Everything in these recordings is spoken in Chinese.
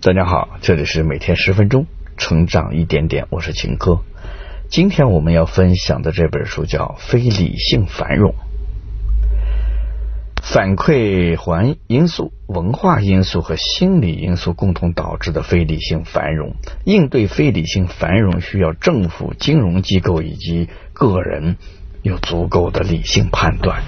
大家好，这里是每天十分钟成长一点点，我是秦科。今天我们要分享的这本书叫《非理性繁荣》。反馈环因素、文化因素和心理因素共同导致的非理性繁荣，应对非理性繁荣需要政府、金融机构以及个人有足够的理性判断。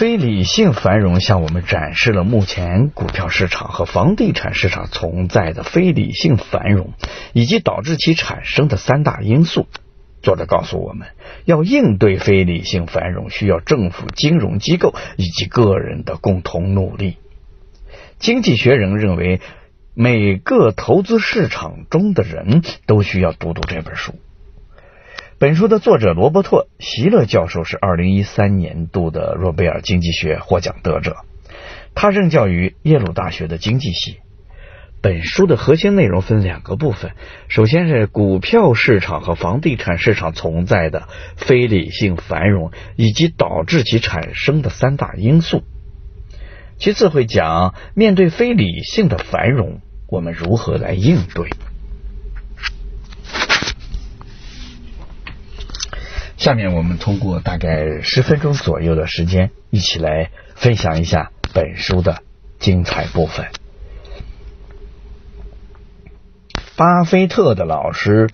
非理性繁荣向我们展示了目前股票市场和房地产市场存在的非理性繁荣，以及导致其产生的三大因素。作者告诉我们，要应对非理性繁荣，需要政府、金融机构以及个人的共同努力。经济学人认为，每个投资市场中的人都需要读读这本书。本书的作者罗伯特·席勒教授是二零一三年度的诺贝尔经济学获奖得者，他任教于耶鲁大学的经济系。本书的核心内容分两个部分，首先是股票市场和房地产市场存在的非理性繁荣以及导致其产生的三大因素；其次会讲面对非理性的繁荣，我们如何来应对。下面我们通过大概十分钟左右的时间，一起来分享一下本书的精彩部分。巴菲特的老师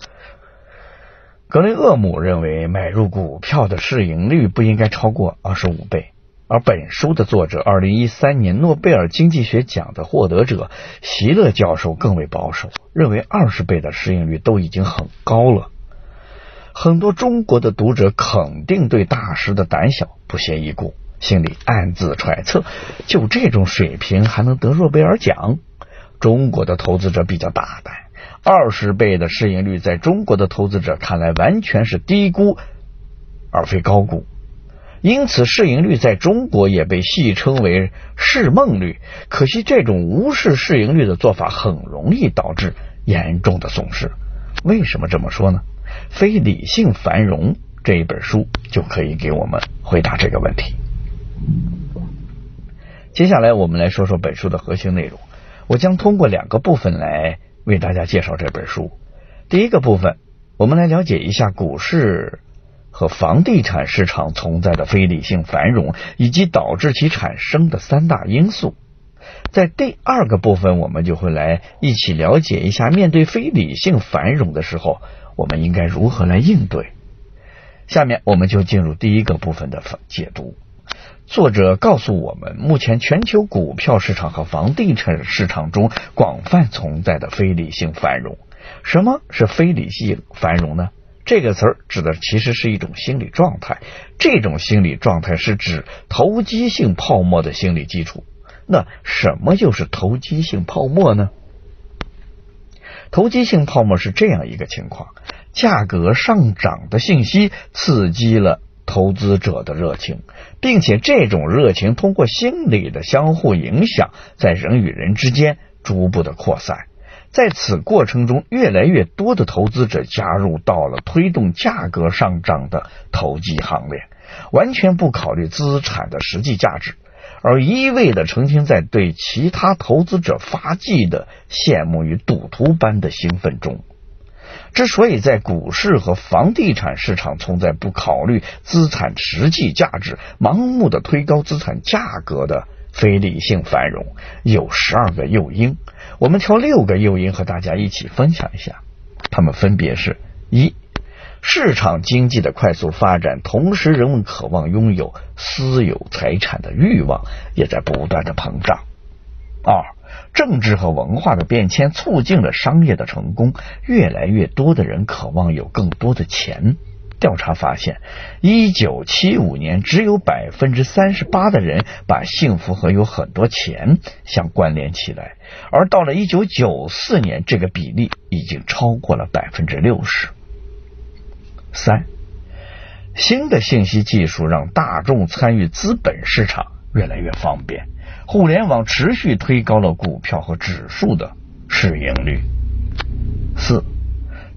格雷厄姆认为，买入股票的市盈率不应该超过二十五倍。而本书的作者，二零一三年诺贝尔经济学奖的获得者席勒教授更为保守，认为二十倍的市盈率都已经很高了。很多中国的读者肯定对大师的胆小不屑一顾，心里暗自揣测：就这种水平还能得诺贝尔奖？中国的投资者比较大胆。二十倍的市盈率，在中国的投资者看来，完全是低估而非高估，因此市盈率在中国也被戏称为“市梦率”。可惜，这种无视市盈率的做法，很容易导致严重的损失。为什么这么说呢？《非理性繁荣》这一本书就可以给我们回答这个问题。接下来，我们来说说本书的核心内容。我将通过两个部分来。为大家介绍这本书。第一个部分，我们来了解一下股市和房地产市场存在的非理性繁荣，以及导致其产生的三大因素。在第二个部分，我们就会来一起了解一下，面对非理性繁荣的时候，我们应该如何来应对。下面，我们就进入第一个部分的解读。作者告诉我们，目前全球股票市场和房地产市场中广泛存在的非理性繁荣。什么是非理性繁荣呢？这个词儿指的其实是一种心理状态，这种心理状态是指投机性泡沫的心理基础。那什么又是投机性泡沫呢？投机性泡沫是这样一个情况：价格上涨的信息刺激了。投资者的热情，并且这种热情通过心理的相互影响，在人与人之间逐步的扩散。在此过程中，越来越多的投资者加入到了推动价格上涨的投机行列，完全不考虑资产的实际价值，而一味的沉浸在对其他投资者发迹的羡慕与赌徒般的兴奋中。之所以在股市和房地产市场存在不考虑资产实际价值、盲目的推高资产价格的非理性繁荣，有十二个诱因。我们挑六个诱因和大家一起分享一下。它们分别是：一、市场经济的快速发展，同时人们渴望拥有私有财产的欲望也在不断的膨胀；二、政治和文化的变迁促进了商业的成功，越来越多的人渴望有更多的钱。调查发现，一九七五年只有百分之三十八的人把幸福和有很多钱相关联起来，而到了一九九四年，这个比例已经超过了百分之六十。三，新的信息技术让大众参与资本市场越来越方便。互联网持续推高了股票和指数的市盈率。四，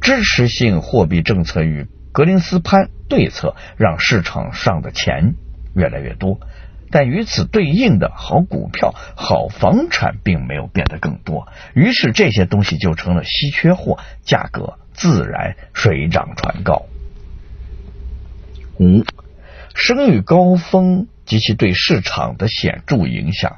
支持性货币政策与格林斯潘对策让市场上的钱越来越多，但与此对应的好股票、好房产并没有变得更多，于是这些东西就成了稀缺货，价格自然水涨船高。五，生育高峰及其对市场的显著影响。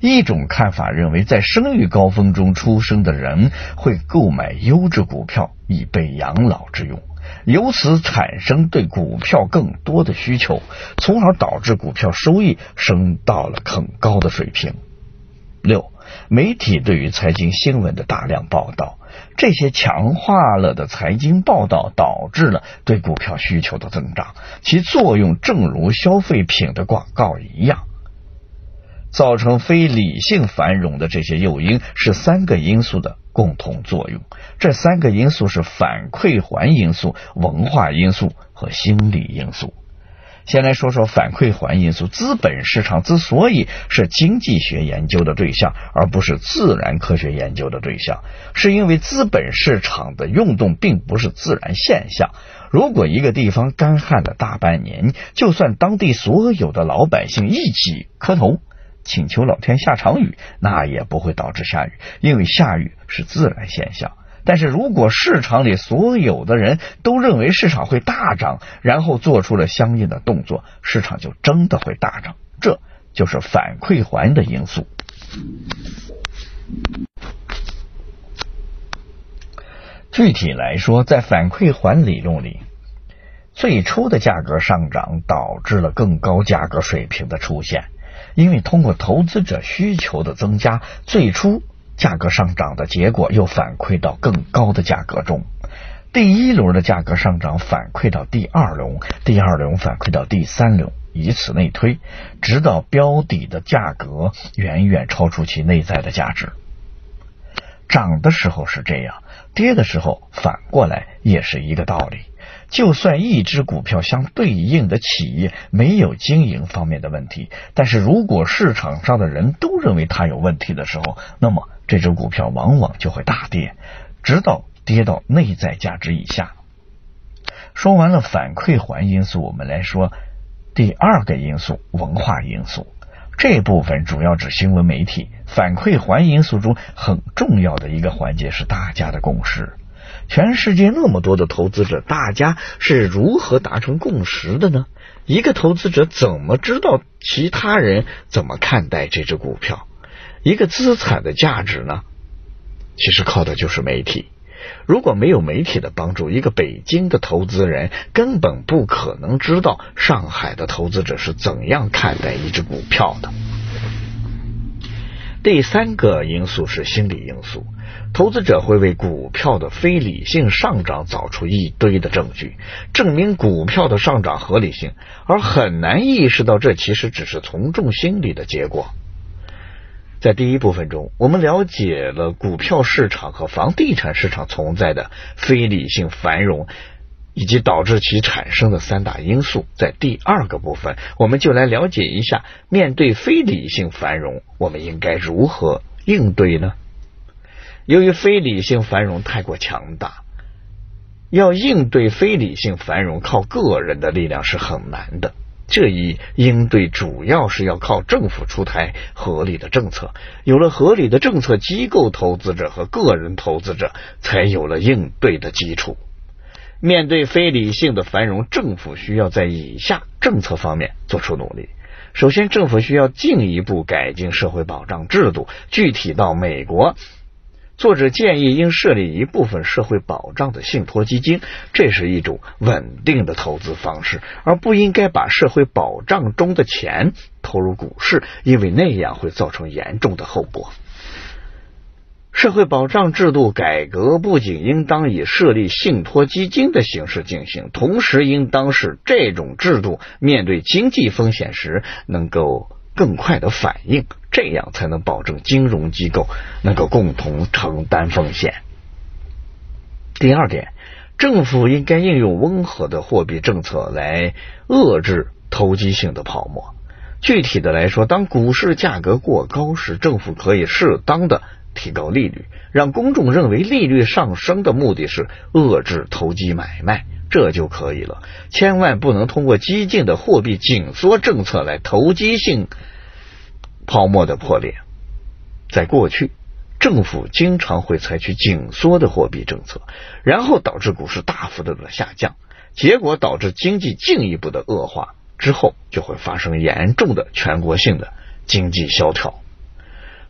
一种看法认为，在生育高峰中出生的人会购买优质股票以备养老之用。由此产生对股票更多的需求，从而导致股票收益升到了很高的水平。六，媒体对于财经新闻的大量报道，这些强化了的财经报道导致了对股票需求的增长，其作用正如消费品的广告一样。造成非理性繁荣的这些诱因是三个因素的共同作用。这三个因素是反馈环因素、文化因素和心理因素。先来说说反馈环因素。资本市场之所以是经济学研究的对象，而不是自然科学研究的对象，是因为资本市场的运动并不是自然现象。如果一个地方干旱了大半年，就算当地所有的老百姓一起磕头。请求老天下场雨，那也不会导致下雨，因为下雨是自然现象。但是如果市场里所有的人都认为市场会大涨，然后做出了相应的动作，市场就真的会大涨。这就是反馈环的因素。具体来说，在反馈环理论里，最初的价格上涨导致了更高价格水平的出现。因为通过投资者需求的增加，最初价格上涨的结果又反馈到更高的价格中。第一轮的价格上涨反馈到第二轮，第二轮反馈到第三轮，以此类推，直到标的的价格远远超出其内在的价值。涨的时候是这样，跌的时候反过来也是一个道理。就算一只股票相对应的企业没有经营方面的问题，但是如果市场上的人都认为它有问题的时候，那么这只股票往往就会大跌，直到跌到内在价值以下。说完了反馈环因素，我们来说第二个因素——文化因素。这部分主要指新闻媒体。反馈环因素中很重要的一个环节是大家的共识。全世界那么多的投资者，大家是如何达成共识的呢？一个投资者怎么知道其他人怎么看待这只股票？一个资产的价值呢？其实靠的就是媒体。如果没有媒体的帮助，一个北京的投资人根本不可能知道上海的投资者是怎样看待一只股票的。第三个因素是心理因素。投资者会为股票的非理性上涨找出一堆的证据，证明股票的上涨合理性，而很难意识到这其实只是从众心理的结果。在第一部分中，我们了解了股票市场和房地产市场存在的非理性繁荣，以及导致其产生的三大因素。在第二个部分，我们就来了解一下，面对非理性繁荣，我们应该如何应对呢？由于非理性繁荣太过强大，要应对非理性繁荣，靠个人的力量是很难的。这一应对主要是要靠政府出台合理的政策，有了合理的政策，机构投资者和个人投资者才有了应对的基础。面对非理性的繁荣，政府需要在以下政策方面做出努力。首先，政府需要进一步改进社会保障制度，具体到美国。作者建议应设立一部分社会保障的信托基金，这是一种稳定的投资方式，而不应该把社会保障中的钱投入股市，因为那样会造成严重的后果。社会保障制度改革不仅应当以设立信托基金的形式进行，同时应当使这种制度面对经济风险时能够。更快的反应，这样才能保证金融机构能够共同承担风险。第二点，政府应该应用温和的货币政策来遏制投机性的泡沫。具体的来说，当股市价格过高时，政府可以适当的提高利率，让公众认为利率上升的目的是遏制投机买卖。这就可以了。千万不能通过激进的货币紧缩政策来投机性泡沫的破裂。在过去，政府经常会采取紧缩的货币政策，然后导致股市大幅度的下降，结果导致经济进一步的恶化，之后就会发生严重的全国性的经济萧条。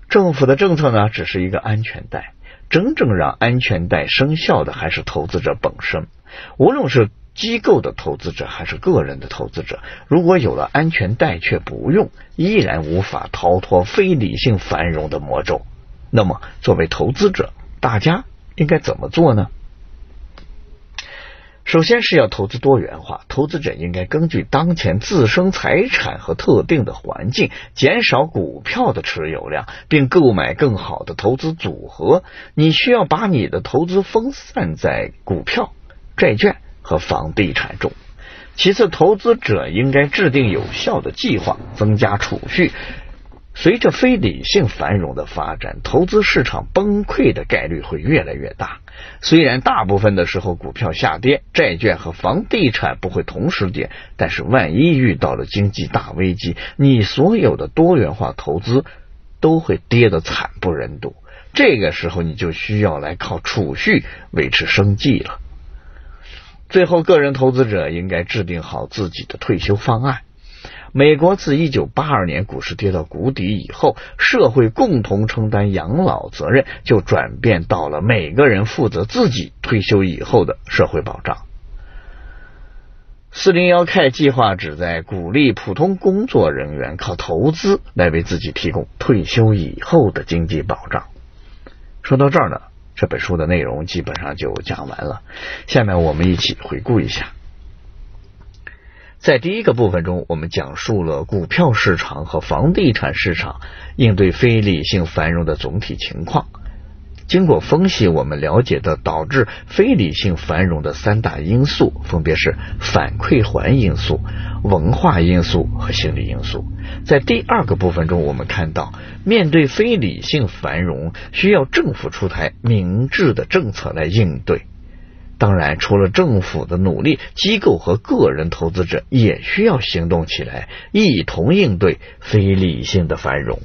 政府的政策呢，只是一个安全带，真正让安全带生效的还是投资者本身。无论是机构的投资者还是个人的投资者，如果有了安全带却不用，依然无法逃脱非理性繁荣的魔咒。那么，作为投资者，大家应该怎么做呢？首先是要投资多元化，投资者应该根据当前自身财产和特定的环境，减少股票的持有量，并购买更好的投资组合。你需要把你的投资分散在股票、债券。和房地产中，其次，投资者应该制定有效的计划，增加储蓄。随着非理性繁荣的发展，投资市场崩溃的概率会越来越大。虽然大部分的时候股票下跌，债券和房地产不会同时跌，但是万一遇到了经济大危机，你所有的多元化投资都会跌得惨不忍睹。这个时候，你就需要来靠储蓄维持生计了。最后，个人投资者应该制定好自己的退休方案。美国自一九八二年股市跌到谷底以后，社会共同承担养老责任，就转变到了每个人负责自己退休以后的社会保障。四零幺 K 计划旨在鼓励普通工作人员靠投资来为自己提供退休以后的经济保障。说到这儿呢。这本书的内容基本上就讲完了，下面我们一起回顾一下。在第一个部分中，我们讲述了股票市场和房地产市场应对非理性繁荣的总体情况。经过分析，我们了解到导致非理性繁荣的三大因素，分别是反馈环因素、文化因素和心理因素。在第二个部分中，我们看到，面对非理性繁荣，需要政府出台明智的政策来应对。当然，除了政府的努力，机构和个人投资者也需要行动起来，一同应对非理性的繁荣。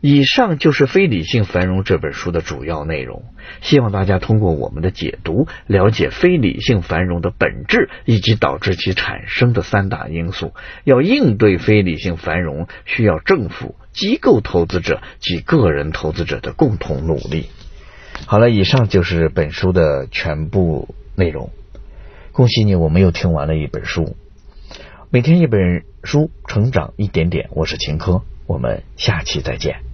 以上就是《非理性繁荣》这本书的主要内容。希望大家通过我们的解读，了解非理性繁荣的本质以及导致其产生的三大因素。要应对非理性繁荣，需要政府、机构投资者及个人投资者的共同努力。好了，以上就是本书的全部内容。恭喜你，我们又听完了一本书。每天一本书，成长一点点。我是秦科，我们下期再见。